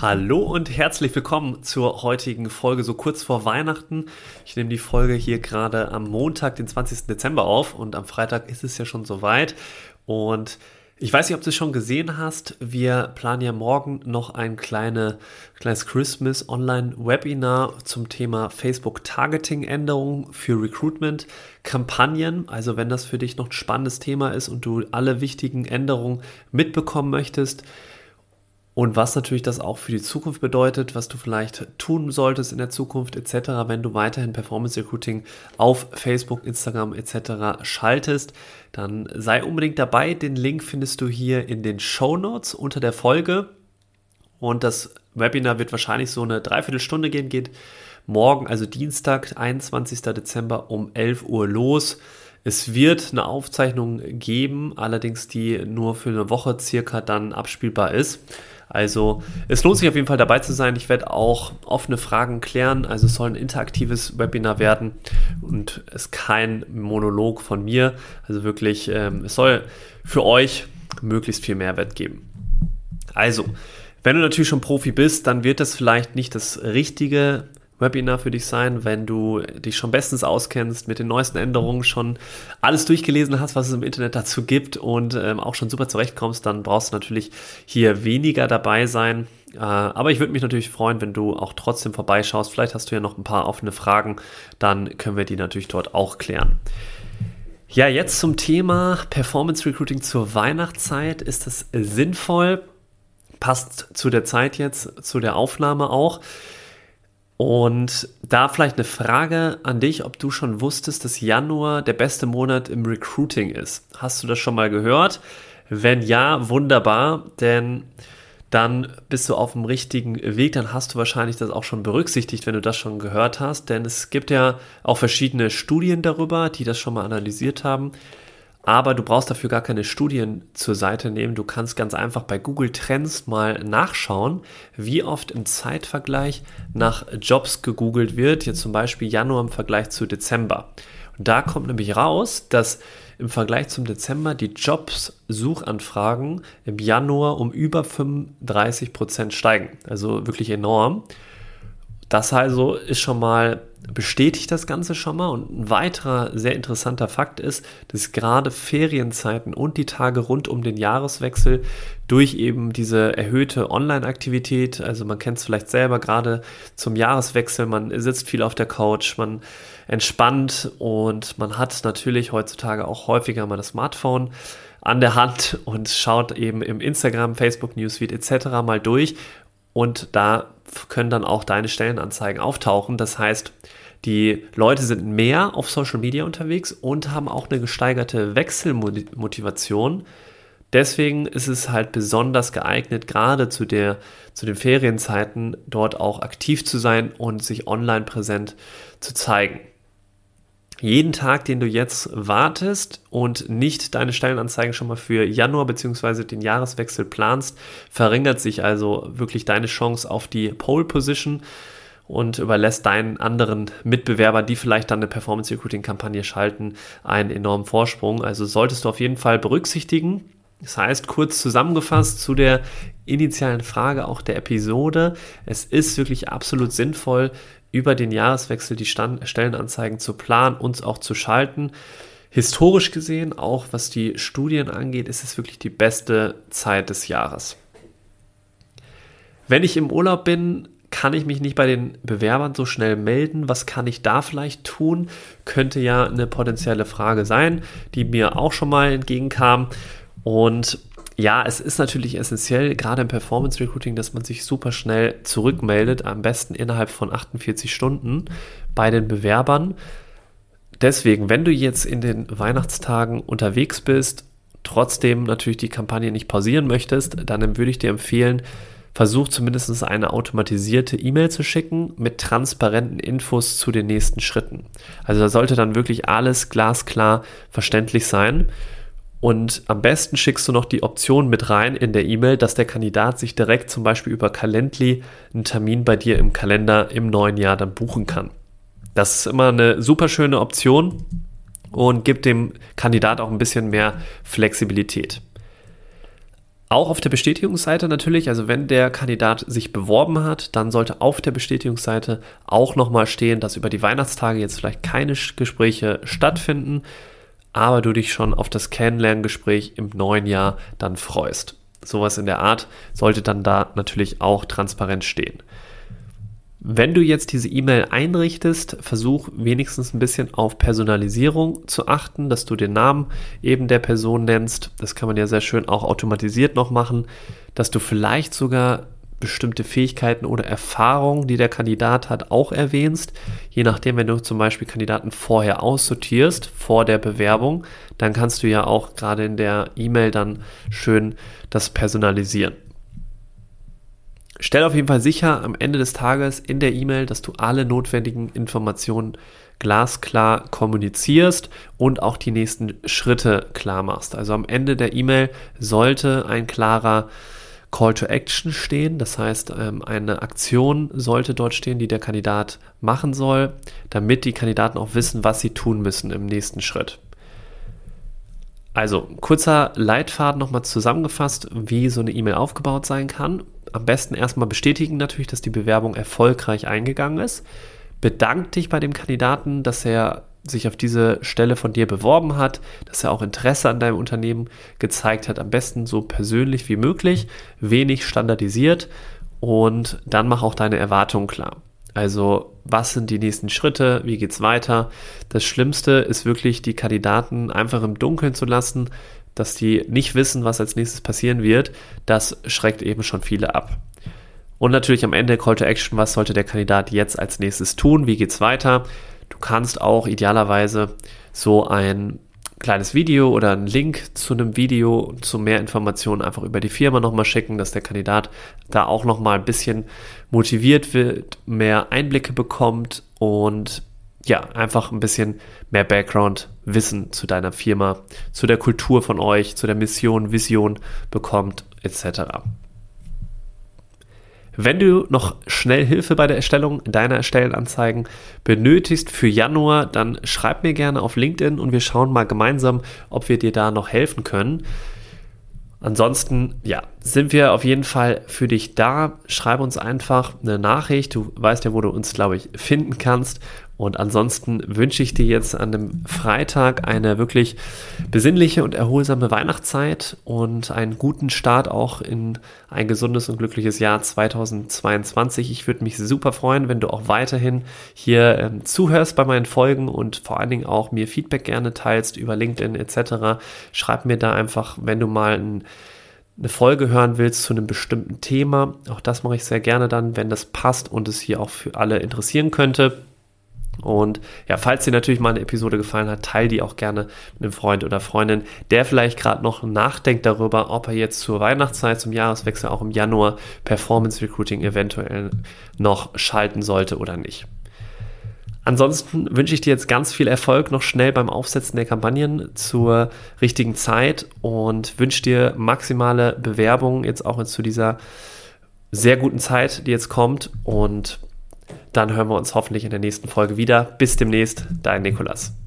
Hallo und herzlich willkommen zur heutigen Folge so kurz vor Weihnachten. Ich nehme die Folge hier gerade am Montag, den 20. Dezember auf und am Freitag ist es ja schon soweit. Und ich weiß nicht, ob du es schon gesehen hast. Wir planen ja morgen noch ein kleine, kleines Christmas Online-Webinar zum Thema Facebook Targeting Änderungen für Recruitment Kampagnen. Also wenn das für dich noch ein spannendes Thema ist und du alle wichtigen Änderungen mitbekommen möchtest, und was natürlich das auch für die Zukunft bedeutet, was du vielleicht tun solltest in der Zukunft etc., wenn du weiterhin Performance Recruiting auf Facebook, Instagram etc. schaltest, dann sei unbedingt dabei. Den Link findest du hier in den Show Notes unter der Folge. Und das Webinar wird wahrscheinlich so eine Dreiviertelstunde gehen, geht morgen, also Dienstag, 21. Dezember um 11 Uhr los. Es wird eine Aufzeichnung geben, allerdings die nur für eine Woche circa dann abspielbar ist. Also es lohnt sich auf jeden Fall dabei zu sein. Ich werde auch offene Fragen klären. Also es soll ein interaktives Webinar werden und es kein Monolog von mir. Also wirklich, ähm, es soll für euch möglichst viel Mehrwert geben. Also, wenn du natürlich schon Profi bist, dann wird das vielleicht nicht das richtige Webinar für dich sein, wenn du dich schon bestens auskennst, mit den neuesten Änderungen schon alles durchgelesen hast, was es im Internet dazu gibt und ähm, auch schon super zurechtkommst, dann brauchst du natürlich hier weniger dabei sein. Äh, aber ich würde mich natürlich freuen, wenn du auch trotzdem vorbeischaust. Vielleicht hast du ja noch ein paar offene Fragen, dann können wir die natürlich dort auch klären. Ja, jetzt zum Thema Performance Recruiting zur Weihnachtszeit. Ist das sinnvoll? Passt zu der Zeit jetzt, zu der Aufnahme auch. Und da vielleicht eine Frage an dich, ob du schon wusstest, dass Januar der beste Monat im Recruiting ist. Hast du das schon mal gehört? Wenn ja, wunderbar, denn dann bist du auf dem richtigen Weg, dann hast du wahrscheinlich das auch schon berücksichtigt, wenn du das schon gehört hast, denn es gibt ja auch verschiedene Studien darüber, die das schon mal analysiert haben. Aber du brauchst dafür gar keine Studien zur Seite nehmen. Du kannst ganz einfach bei Google Trends mal nachschauen, wie oft im Zeitvergleich nach Jobs gegoogelt wird. Jetzt zum Beispiel Januar im Vergleich zu Dezember. Und da kommt nämlich raus, dass im Vergleich zum Dezember die Jobs-Suchanfragen im Januar um über 35 Prozent steigen. Also wirklich enorm. Das also ist schon mal bestätigt das Ganze schon mal. Und ein weiterer sehr interessanter Fakt ist, dass gerade Ferienzeiten und die Tage rund um den Jahreswechsel durch eben diese erhöhte Online-Aktivität, also man kennt es vielleicht selber, gerade zum Jahreswechsel, man sitzt viel auf der Couch, man entspannt und man hat natürlich heutzutage auch häufiger mal das Smartphone an der Hand und schaut eben im Instagram, Facebook Newsfeed etc. mal durch und da können dann auch deine Stellenanzeigen auftauchen. Das heißt, die Leute sind mehr auf Social Media unterwegs und haben auch eine gesteigerte Wechselmotivation. Deswegen ist es halt besonders geeignet, gerade zu, der, zu den Ferienzeiten dort auch aktiv zu sein und sich online präsent zu zeigen. Jeden Tag, den du jetzt wartest und nicht deine Stellenanzeigen schon mal für Januar bzw. den Jahreswechsel planst, verringert sich also wirklich deine Chance auf die Pole Position und überlässt deinen anderen Mitbewerbern, die vielleicht dann eine Performance Recruiting Kampagne schalten, einen enormen Vorsprung. Also solltest du auf jeden Fall berücksichtigen. Das heißt, kurz zusammengefasst zu der initialen Frage auch der Episode. Es ist wirklich absolut sinnvoll, über den Jahreswechsel die Stand Stellenanzeigen zu planen und auch zu schalten. Historisch gesehen, auch was die Studien angeht, ist es wirklich die beste Zeit des Jahres. Wenn ich im Urlaub bin, kann ich mich nicht bei den Bewerbern so schnell melden? Was kann ich da vielleicht tun? Könnte ja eine potenzielle Frage sein, die mir auch schon mal entgegenkam. Und ja, es ist natürlich essentiell, gerade im Performance Recruiting, dass man sich super schnell zurückmeldet, am besten innerhalb von 48 Stunden bei den Bewerbern. Deswegen, wenn du jetzt in den Weihnachtstagen unterwegs bist, trotzdem natürlich die Kampagne nicht pausieren möchtest, dann würde ich dir empfehlen, versuch zumindest eine automatisierte E-Mail zu schicken mit transparenten Infos zu den nächsten Schritten. Also da sollte dann wirklich alles glasklar verständlich sein. Und am besten schickst du noch die Option mit rein in der E-Mail, dass der Kandidat sich direkt zum Beispiel über Calendly einen Termin bei dir im Kalender im neuen Jahr dann buchen kann. Das ist immer eine super schöne Option und gibt dem Kandidat auch ein bisschen mehr Flexibilität. Auch auf der Bestätigungsseite natürlich, also wenn der Kandidat sich beworben hat, dann sollte auf der Bestätigungsseite auch nochmal stehen, dass über die Weihnachtstage jetzt vielleicht keine Gespräche stattfinden, aber du dich schon auf das Kennenlerngespräch im neuen Jahr dann freust. Sowas in der Art sollte dann da natürlich auch transparent stehen. Wenn du jetzt diese E-Mail einrichtest, versuch wenigstens ein bisschen auf Personalisierung zu achten, dass du den Namen eben der Person nennst. Das kann man ja sehr schön auch automatisiert noch machen, dass du vielleicht sogar bestimmte Fähigkeiten oder Erfahrungen, die der Kandidat hat, auch erwähnst. Je nachdem, wenn du zum Beispiel Kandidaten vorher aussortierst, vor der Bewerbung, dann kannst du ja auch gerade in der E-Mail dann schön das personalisieren. Stell auf jeden Fall sicher am Ende des Tages in der E-Mail, dass du alle notwendigen Informationen glasklar kommunizierst und auch die nächsten Schritte klar machst. Also am Ende der E-Mail sollte ein klarer Call to Action stehen. Das heißt, ähm, eine Aktion sollte dort stehen, die der Kandidat machen soll, damit die Kandidaten auch wissen, was sie tun müssen im nächsten Schritt. Also kurzer Leitfaden nochmal zusammengefasst, wie so eine E-Mail aufgebaut sein kann am besten erstmal bestätigen natürlich, dass die Bewerbung erfolgreich eingegangen ist. Bedank dich bei dem Kandidaten, dass er sich auf diese Stelle von dir beworben hat, dass er auch Interesse an deinem Unternehmen gezeigt hat, am besten so persönlich wie möglich, wenig standardisiert und dann mach auch deine Erwartungen klar. Also, was sind die nächsten Schritte? Wie geht's weiter? Das Schlimmste ist wirklich, die Kandidaten einfach im Dunkeln zu lassen, dass die nicht wissen, was als nächstes passieren wird, das schreckt eben schon viele ab. Und natürlich am Ende Call to Action, was sollte der Kandidat jetzt als nächstes tun? Wie geht's weiter? Du kannst auch idealerweise so ein kleines Video oder einen Link zu einem Video zu mehr Informationen einfach über die Firma nochmal schicken, dass der Kandidat da auch nochmal ein bisschen motiviert wird, mehr Einblicke bekommt und ja, einfach ein bisschen mehr Background-Wissen zu deiner Firma, zu der Kultur von euch, zu der Mission, Vision bekommt, etc. Wenn du noch schnell Hilfe bei der Erstellung deiner Stellenanzeigen benötigst für Januar, dann schreib mir gerne auf LinkedIn und wir schauen mal gemeinsam, ob wir dir da noch helfen können. Ansonsten, ja, sind wir auf jeden Fall für dich da. Schreib uns einfach eine Nachricht. Du weißt ja, wo du uns, glaube ich, finden kannst. Und ansonsten wünsche ich dir jetzt an dem Freitag eine wirklich besinnliche und erholsame Weihnachtszeit und einen guten Start auch in ein gesundes und glückliches Jahr 2022. Ich würde mich super freuen, wenn du auch weiterhin hier ähm, zuhörst bei meinen Folgen und vor allen Dingen auch mir Feedback gerne teilst über LinkedIn etc. Schreib mir da einfach, wenn du mal ein eine Folge hören willst zu einem bestimmten Thema. Auch das mache ich sehr gerne dann, wenn das passt und es hier auch für alle interessieren könnte. Und ja, falls dir natürlich mal eine Episode gefallen hat, teile die auch gerne mit einem Freund oder Freundin, der vielleicht gerade noch nachdenkt darüber, ob er jetzt zur Weihnachtszeit, zum Jahreswechsel auch im Januar Performance Recruiting eventuell noch schalten sollte oder nicht. Ansonsten wünsche ich dir jetzt ganz viel Erfolg noch schnell beim Aufsetzen der Kampagnen zur richtigen Zeit und wünsche dir maximale Bewerbungen jetzt auch zu dieser sehr guten Zeit, die jetzt kommt und dann hören wir uns hoffentlich in der nächsten Folge wieder. Bis demnächst, dein Nikolas.